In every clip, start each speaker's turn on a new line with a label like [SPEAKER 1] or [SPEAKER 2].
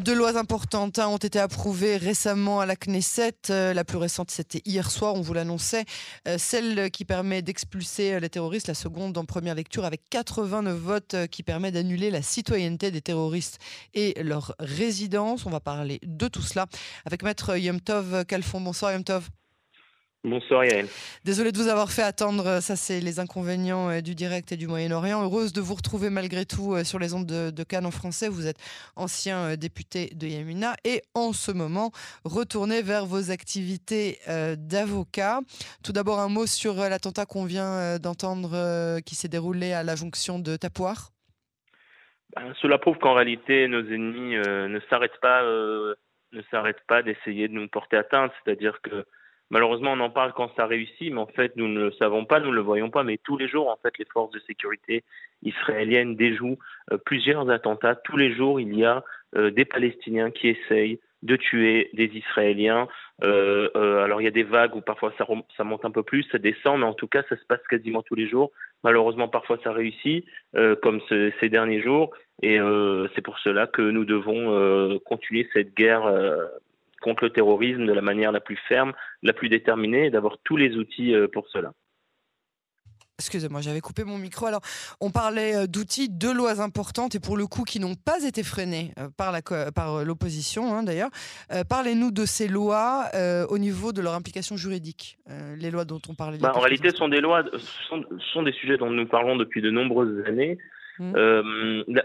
[SPEAKER 1] Deux lois importantes hein, ont été approuvées récemment à la Knesset. Euh, la plus récente, c'était hier soir, on vous l'annonçait. Euh, celle qui permet d'expulser euh, les terroristes, la seconde en première lecture, avec 89 votes, qui permet d'annuler la citoyenneté des terroristes et leur résidence. On va parler de tout cela avec Maître Yomtov Kalfon. Bonsoir Yomtov.
[SPEAKER 2] Bonsoir Yael.
[SPEAKER 1] Désolée de vous avoir fait attendre, ça c'est les inconvénients euh, du direct et du Moyen-Orient. Heureuse de vous retrouver malgré tout euh, sur les ondes de, Cannes en français. Vous êtes ancien euh, député de Yamina et en ce moment retournez vers vos activités d'avocat. Tout d'abord un mot sur l'attentat qu'on vient d'entendre qui s'est déroulé à la jonction de Tapouar.
[SPEAKER 2] Ben, cela prouve qu'en réalité nos ennemis ne s'arrêtent pas, ne s'arrêtent pas d'essayer de nous porter atteinte. C'est-à-dire que Malheureusement, on en parle quand ça réussit, mais en fait, nous ne le savons pas, nous ne le voyons pas. Mais tous les jours, en fait, les forces de sécurité israéliennes déjouent euh, plusieurs attentats. Tous les jours, il y a euh, des Palestiniens qui essayent de tuer des Israéliens. Euh, alors, il y a des vagues où parfois ça, monte un peu plus, ça descend, mais en tout cas, ça se passe quasiment tous les jours. Malheureusement, parfois ça réussit, comme ces derniers jours. Et c'est pour cela que nous devons continuer cette guerre contre le terrorisme de la manière la plus ferme, la plus déterminée, et d'avoir tous les outils euh, pour cela.
[SPEAKER 1] Excusez-moi, j'avais coupé mon micro. Alors, on parlait euh, d'outils, de lois importantes et pour le coup qui n'ont pas été freinées euh, par, la, par l'opposition hein, d'ailleurs. Parlez-nous de ces lois au niveau de leur implication juridique, les lois dont on parlait.
[SPEAKER 2] Bah, en réalité, ce sont des lois, sont, sont, des sujets dont nous parlons depuis de nombreuses années. Mmh.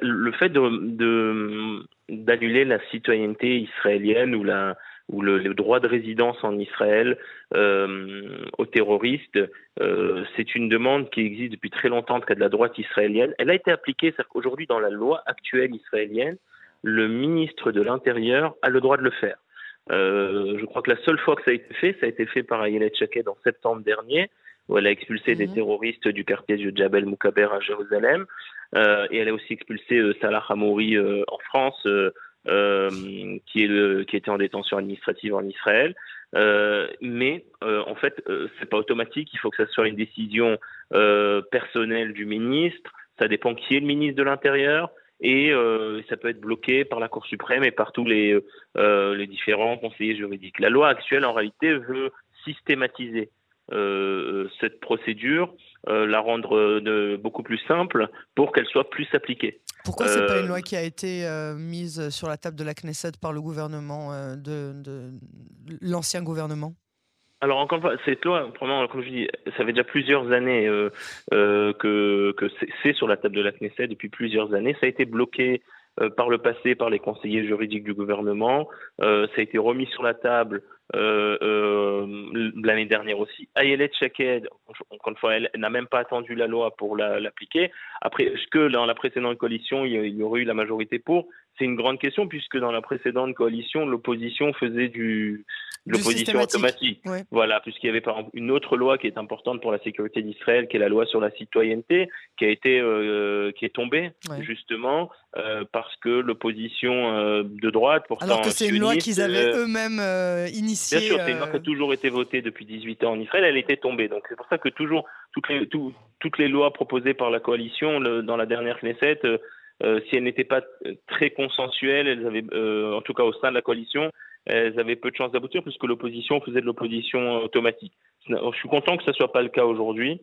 [SPEAKER 2] le fait de, d'annuler la citoyenneté israélienne ou la, ou le, droit de résidence en Israël euh, aux terroristes, euh, c'est une demande qui existe depuis très longtemps en cas de la droite israélienne. Elle a été appliquée, c'est-à-dire qu'aujourd'hui, dans la loi actuelle israélienne, le ministre de l'Intérieur a le droit de le faire. Euh, je crois que la seule fois que ça a été fait, ça a été fait par Ayelet Shaked en septembre dernier, où elle a expulsé des mhm. terroristes du quartier de Jabel Moukaber à Jérusalem, et elle a aussi expulsé Salah Hamouri en France le, qui était en détention administrative en Israël. Euh, mais euh, en fait, c'est pas automatique. Il faut que ça soit une décision personnelle du ministre. Ça dépend qui est le ministre de l'Intérieur et ça peut être bloqué par la Cour suprême et par tous les différents conseillers juridiques. La loi actuelle, en réalité, veut systématiser cette procédure, la rendre beaucoup plus simple pour qu'elle soit plus appliquée.
[SPEAKER 1] Pourquoi c'est pas une loi euh, qui a été euh, mise sur la table de la Knesset par le gouvernement euh, de, l'ancien gouvernement?
[SPEAKER 2] Alors encore une fois, cette loi, comme je dis, ça fait déjà plusieurs années que, que c'est sur la table de la Knesset depuis plusieurs années. Ça a été bloqué par le passé par les conseillers juridiques du gouvernement. ça a été remis sur la table euh, euh, l'année dernière aussi. Ayelet Shaked, encore une fois, elle n'a même pas attendu la loi pour l'appliquer. Après, est-ce que dans la précédente coalition, il y aurait eu la majorité pour? C'est une grande question, puisque dans la précédente coalition, l'opposition faisait du, l'opposition automatique. Voilà, puisqu'il y avait par exemple une autre loi qui est importante pour la sécurité d'Israël, qui est la loi sur la citoyenneté, qui a été euh, qui est tombée justement euh, parce que l'opposition euh, de droite, pourtant
[SPEAKER 1] alors que c'est une loi qu'ils avaient eux-mêmes initiée.
[SPEAKER 2] Bien sûr, c'est une loi qui a toujours été votée depuis 18 ans en Israël, elle était tombée. Donc c'est pour ça que toujours toutes les toutes les lois proposées par la coalition dans la dernière Knesset si elles n'étaient pas très consensuelles, elles avaient, en tout cas au sein de la coalition, elles avaient peu de chances d'aboutir puisque l'opposition faisait de l'opposition automatique. Je suis content que ce ne soit pas le cas aujourd'hui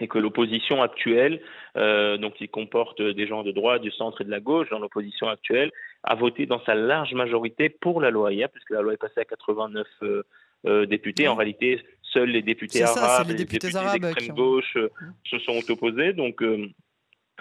[SPEAKER 2] et que l'opposition actuelle, euh, donc qui comporte des gens de droite, du centre et de la gauche, dans l'opposition actuelle, a voté dans sa large majorité pour la loi IA, puisque la loi est passée à 89 euh, euh, députés. En réalité, seuls les députés arabes, les députés, d'extrême gauche se sont opposés. Donc,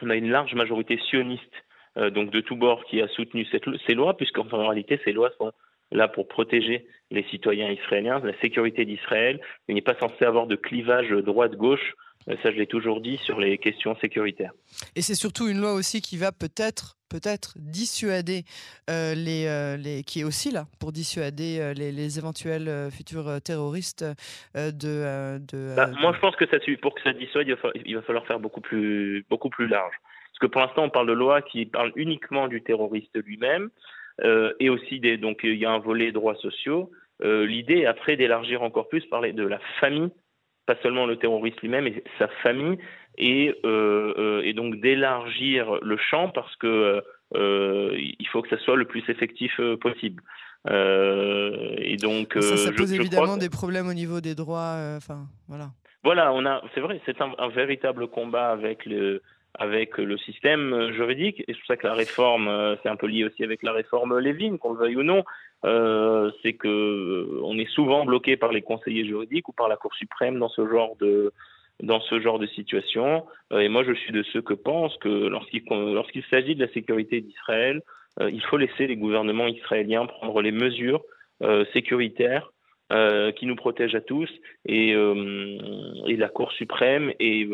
[SPEAKER 2] on a une large majorité sioniste, donc de tous bords, qui a soutenu cette, ces lois, puisqu'en réalité, ces lois sont là pour protéger les citoyens israéliens, la sécurité d'Israël. Il n'est pas censé avoir de clivage droite-gauche. Euh, ça, je l'ai toujours dit sur les questions sécuritaires.
[SPEAKER 1] Et c'est surtout une loi aussi qui va peut-être peut-être dissuader euh, les, euh, les, qui est aussi là pour dissuader les, éventuels futurs terroristes de. de
[SPEAKER 2] bah, moi, je pense que ça, pour que ça dissuade, il va, falloir, il va falloir faire beaucoup plus, beaucoup plus large. Parce que pour l'instant, on parle de loi qui parle uniquement du terroriste lui-même. Et aussi des, donc il y a un volet droits sociaux. L'idée après d'élargir encore plus, parler de la famille, pas seulement le terroriste lui-même, mais sa famille, et, euh, et donc d'élargir le champ parce que il faut que ça soit le plus effectif possible. et donc,
[SPEAKER 1] ça, pose évidemment des problèmes au niveau des droits. Enfin, voilà.
[SPEAKER 2] Voilà, on a, c'est vrai, c'est un, véritable combat avec le, avec le système juridique. Et c'est pour ça que la réforme, c'est un peu lié aussi avec la réforme Lévin, qu'on le veuille ou non. Euh, c'est que euh, on est souvent bloqué par les conseillers juridiques ou par la Cour suprême dans ce genre de dans ce genre de situation. Euh, et moi, je suis de ceux que pensent que lorsqu'il s'agit de la sécurité d'Israël, il faut laisser les gouvernements israéliens prendre les mesures sécuritaires qui nous protègent à tous et, et la Cour suprême et,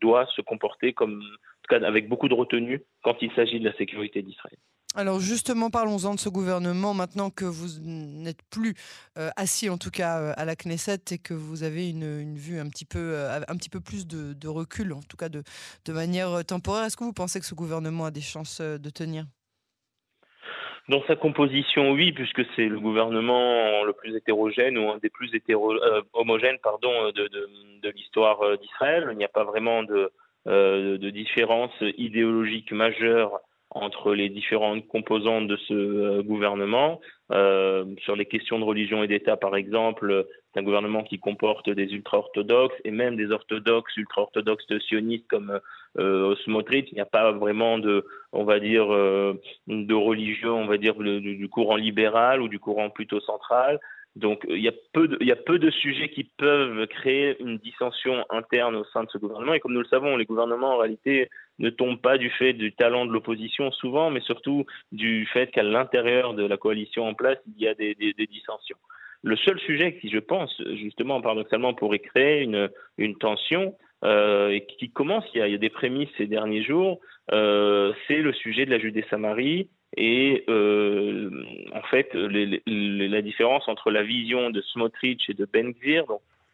[SPEAKER 2] doit se comporter comme, en tout cas, avec beaucoup de retenue quand il s'agit de la sécurité d'Israël.
[SPEAKER 1] Alors justement, parlons-en de ce gouvernement maintenant que vous n'êtes plus euh, assis en tout cas euh, à la Knesset et que vous avez une, vue un petit peu, euh, un petit peu plus de, recul, en tout cas de, manière temporaire. Est-ce que vous pensez que ce gouvernement a des chances de tenir?
[SPEAKER 2] Dans sa composition, oui, puisque c'est le gouvernement le plus hétérogène ou un des plus hétéro, homogènes pardon, de, l'histoire d'Israël. Il n'y a pas vraiment de, de différence idéologique majeure entre les différentes composantes de ce euh, gouvernement. Euh, sur les questions de religion et d'État, par exemple, c'est un gouvernement qui comporte des ultra-orthodoxes et même des orthodoxes, ultra-orthodoxes sionistes comme euh, Il n'y a pas vraiment de, on va dire, euh, de religion, on va dire, du courant libéral ou du courant plutôt central. Donc il y a peu de sujets qui peuvent créer une dissension interne au sein de ce gouvernement. Et comme nous le savons, les gouvernements en réalité ne tombent pas du fait du talent de l'opposition souvent, mais surtout du fait qu'à l'intérieur de la coalition en place, il y a des, dissensions. Le seul sujet qui, je pense, justement, paradoxalement, pourrait créer une, tension, euh, et qui commence, il y, a, des prémices ces derniers jours, euh, c'est le sujet de la Judée-Samarie et euh, en fait la différence entre la vision de Smotrich et de Ben Gvir,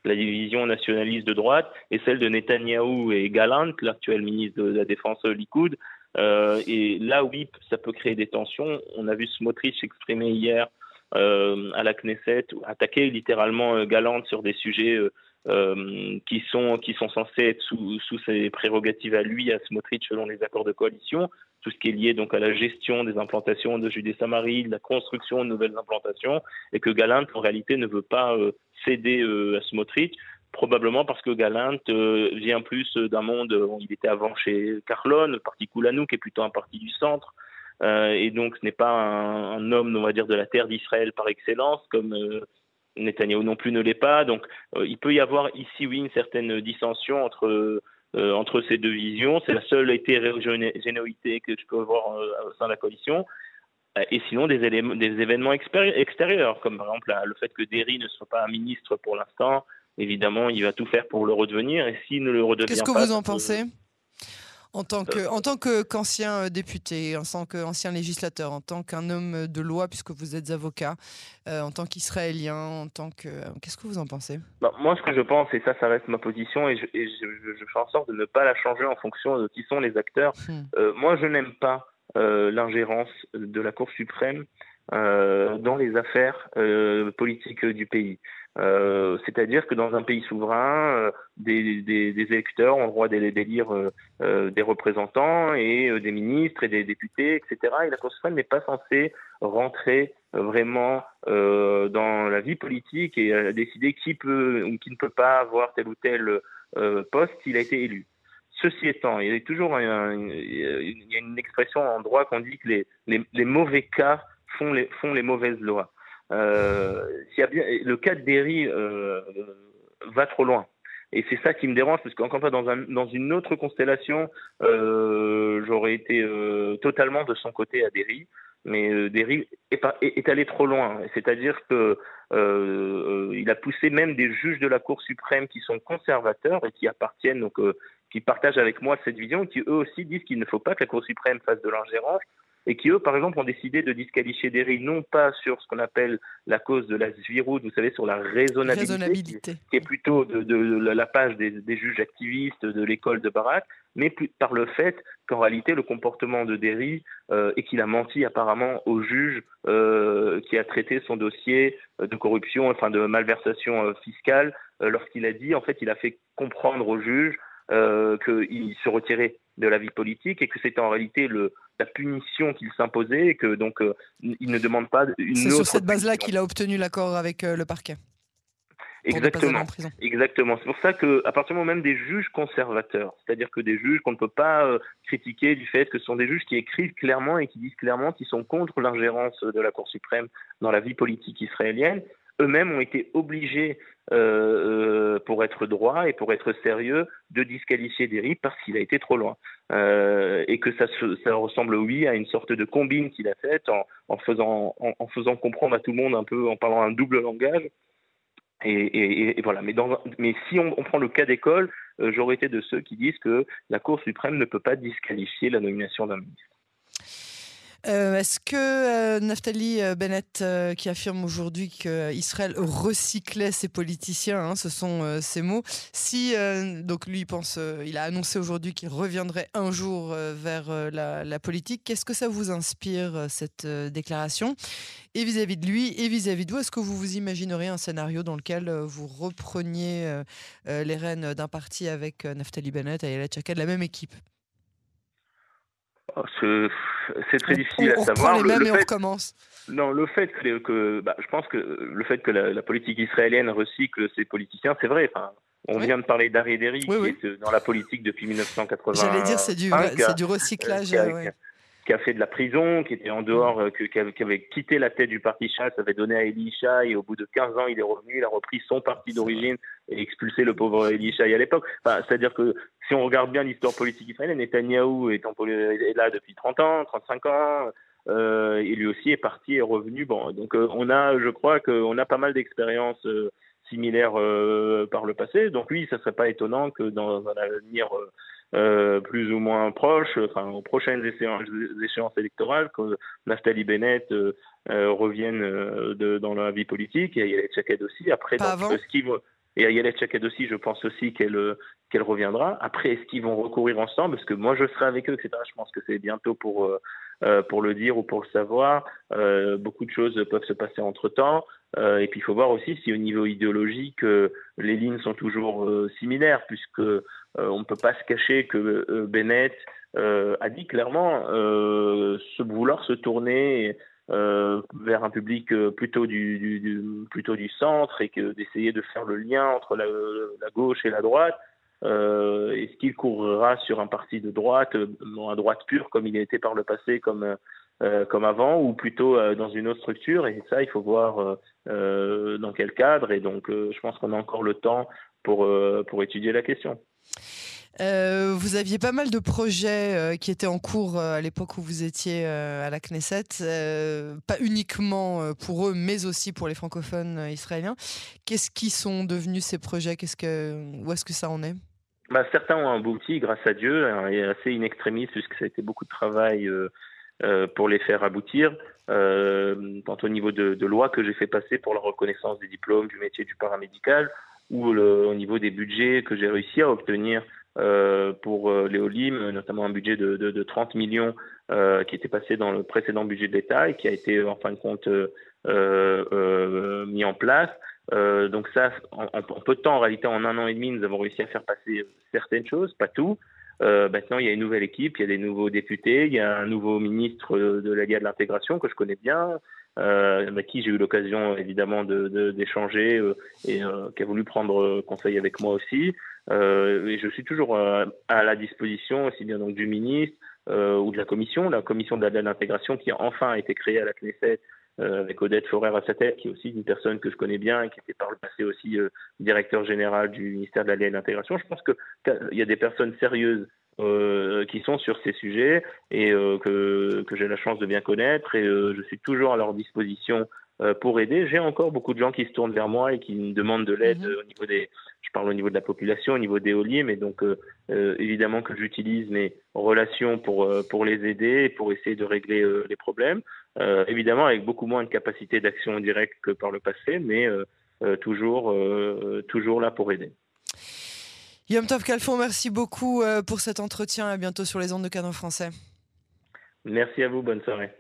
[SPEAKER 2] la division nationaliste de droite, et celle de Netanyahou et Galant, l'actuel ministre de la Défense Likoud. Euh, et là, oui, ça peut créer des tensions. On a vu Smotrich s'exprimer hier euh, à la Knesset, attaquer littéralement Galant sur des sujets euh, qui, sont, qui sont censés être sous, sous ses prérogatives à lui, à Smotrich, selon les accords de coalition, tout ce qui est lié donc à la gestion des implantations de Judée-Samarie, la construction de nouvelles implantations, et que Galant, en réalité, ne veut pas euh, céder euh, à Smotrich, probablement parce que Galant vient plus d'un monde, il était avant chez Carlon, le parti Koulanou, qui est plutôt un parti du centre, et donc ce n'est pas un, homme, on va dire, de la terre d'Israël par excellence, comme Netanyahu non plus ne l'est pas. Donc euh, il peut y avoir ici, oui, une certaine dissension entre, euh, entre ces deux visions. C'est la seule hétérogénéité que je peux voir euh, au sein de la coalition. Et sinon, des, éléments, des événements extérieurs, comme par exemple le fait que Derry ne soit pas un ministre pour l'instant. Évidemment, il va tout faire pour le redevenir. Et s'il ne le redevient
[SPEAKER 1] pas. Qu'est-ce que vous en pensez en tant que, en tant qu'ancien euh, député, en tant qu'ancien législateur, en tant qu'un homme de loi, puisque vous êtes avocat, euh, en tant qu'Israélien, en tant que, euh, qu'est-ce que vous en pensez?
[SPEAKER 2] Bah, Moi, ce que je pense, et ça, ça reste ma position, et, je, fais en sorte de ne pas la changer en fonction de qui sont les acteurs. Hmm. moi, je n'aime pas l'ingérence de la Cour suprême dans les affaires politiques du pays. Euh, c'est-à-dire que dans un pays souverain, euh, des, électeurs ont le droit d'élire euh, des représentants et des ministres et des députés, etc. Et la Cour suprême n'est pas censée rentrer vraiment dans la vie politique et décider qui peut ou qui ne peut pas avoir tel ou tel poste s'il a été élu. Ceci étant, il y a toujours une expression en droit qu'on dit que les, mauvais cas font les, mauvaises lois. Euh, le cas de Derry euh, va trop loin. Et c'est ça qui me dérange, parce qu'encore pas dans, un, dans une autre constellation, euh, j'aurais été totalement de son côté à Derry, mais Derry est, allé trop loin. C'est-à-dire que euh, il a poussé même des juges de la Cour suprême qui sont conservateurs et qui appartiennent, donc qui partagent avec moi cette vision, qui eux aussi disent qu'il ne faut pas que la Cour suprême fasse de l'ingérence, et qui, eux, par exemple, ont décidé de disqualifier Derry, non pas sur ce qu'on appelle la cause de la zviroute, vous savez, sur la raisonnabilité, Qui, est plutôt de, la page des, juges activistes de l'école de Barak, mais par le fait qu'en réalité, le comportement de Derry, euh, et qu'il a menti apparemment au juge euh, qui a traité son dossier de corruption, enfin de malversation euh, fiscale, lorsqu'il a dit, en fait, il a fait comprendre au juge qu'il se retirait de la vie politique et que c'était en réalité le, la punition qu'il s'imposait et que donc il ne demande pas une
[SPEAKER 1] C'est sur cette base-là qu'il a obtenu l'accord avec le parquet.
[SPEAKER 2] Exactement. Exactement. C'est pour ça que, à partir du moment même des juges conservateurs, c'est-à-dire que des juges qu'on ne peut pas euh, critiquer du fait que ce sont des juges qui écrivent clairement et qui disent clairement qu'ils sont contre l'ingérence de la Cour suprême dans la vie politique israélienne, eux-mêmes ont été obligés, euh, euh, pour être droits et pour être sérieux, de disqualifier Derry parce qu'il a été trop loin. et que ça, ça, ressemble, oui, à une sorte de combine qu'il a faite en, faisant, en, faisant comprendre à tout le monde un peu, en parlant un double langage, et, voilà. Mais, dans, mais si on, prend le cas d'école, euh, j'aurais été de ceux qui disent que la Cour suprême ne peut pas disqualifier la nomination d'un ministre.
[SPEAKER 1] Euh, est-ce que euh, Naftali euh, Bennett, qui affirme aujourd'hui qu'Israël recyclait ses politiciens, hein, ce sont ses mots, si donc lui pense, il a annoncé aujourd'hui qu'il reviendrait un jour vers la, politique, qu'est-ce que ça vous inspire cette déclaration? Et vis-à-vis de lui et vis-à-vis de vous, est-ce que vous vous imagineriez un scénario dans lequel vous repreniez les rênes d'un parti avec Naftali Bennett et Ayala Chaka de la même équipe?
[SPEAKER 2] C'est très difficile à savoir.
[SPEAKER 1] le, fait, on recommence.
[SPEAKER 2] Non, le fait que, bah, je pense que le fait que la, politique israélienne recycle ses politiciens, c'est vrai. Enfin, on vient de parler d'Ari Deri, qui est dans la politique depuis 1980.
[SPEAKER 1] J'allais dire, c'est du, du recyclage
[SPEAKER 2] qui a fait de la prison, qui était en dehors, euh, qui, avait, quitté la tête du parti Chasse, avait donné à Elisha, et au bout de 15 ans, il est revenu, il a repris son parti d'origine et expulsé le pauvre Elisha à l'époque. Enfin, C'est-à-dire que si on regarde bien l'histoire politique israélienne, Netanyahou est, est là depuis 30 ans, 35 ans, euh, et lui aussi est parti et revenu. Bon, donc euh, on a, je crois qu'on a pas mal d'expériences similaires par le passé. Donc oui, ça serait pas étonnant que dans un avenir euh, plus ou moins proches, enfin aux prochaines échéances, échéances électorales, que Naftali Bennett euh, euh, revienne de, dans la vie politique, et Ayelet Chaked aussi. Après, ce qui et Ayelet Chaked aussi, je pense aussi qu'elle qu'elle reviendra. Après, est-ce qu'ils vont recourir ensemble? Parce que moi, je serai avec eux, etc. Je pense que c'est bientôt pour pour le dire ou pour le savoir. beaucoup de choses peuvent se passer entre temps. et puis, il faut voir aussi si au niveau idéologique, les lignes sont toujours similaires, puisque euh, on ne peut pas se cacher que euh, Bennett euh, a dit clairement vouloir se tourner vers un public plutôt du, plutôt du centre et que d'essayer de faire le lien entre la, gauche et la droite. Est-ce qu'il courra sur un parti de droite, non à droite pure comme il a été par le passé, comme comme avant, ou plutôt dans une autre structure? Et ça, il faut voir dans quel cadre. Et donc, je pense qu'on a encore le temps pour pour étudier la question.
[SPEAKER 1] Euh, vous aviez pas mal de projets euh, qui étaient en cours euh, à l'époque où vous étiez à la Knesset, pas uniquement pour eux, mais aussi pour les francophones israéliens. Qu'est-ce qui sont devenus ces projets? Qu'est-ce que, Où est-ce que ça en est?
[SPEAKER 2] Bah, Certains ont abouti, grâce à Dieu, hein, et assez in extremis, puisque ça a été beaucoup de travail pour les faire aboutir. tant au niveau de, de lois que j'ai fait passer pour la reconnaissance des diplômes du métier du paramédical, ou au niveau des budgets que j'ai réussi à obtenir euh, pour euh, les Olim, notamment un budget de, de, de 30 millions euh, qui était passé dans le précédent budget de l'État et qui a été en fin de compte euh, euh, mis en place. Donc ça, en, en, peu de temps, en réalité, en un an et demi, nous avons réussi à faire passer certaines choses, pas tout. Euh, maintenant, il y a une nouvelle équipe, il y a des nouveaux députés, il y a un nouveau ministre de la de l'intégration que je connais bien, euh, avec qui j'ai eu l'occasion évidemment d'échanger de, euh, et euh, qui a voulu prendre conseil avec moi aussi. Euh, et je suis toujours à la disposition aussi bien donc du ministre ou de la commission, la commission de l'intégration qui a enfin été créée à la Knesset avec Odette Forer à sa tête, qui est aussi une personne que je connais bien et qui était par le passé aussi directeur général du ministère de la et de l'intégration. Je pense qu'il y a des personnes sérieuses euh, qui sont sur ces sujets et euh, que, que j'ai la chance de bien connaître et euh, je suis toujours à leur disposition pour aider. J'ai encore beaucoup de gens qui se tournent vers moi et qui me demandent de l'aide mhm. au niveau des, je parle au niveau de la population, au niveau des hauliers, mais donc évidemment que j'utilise mes relations pour pour les aider et pour essayer de régler les problèmes. Évidemment avec beaucoup moins de capacité d'action directe que par le passé, mais toujours toujours là pour aider.
[SPEAKER 1] Yom Tov Calfon, merci beaucoup euh, pour cet entretien. À bientôt sur les ondes de Canon français.
[SPEAKER 2] Merci à vous. Bonne soirée.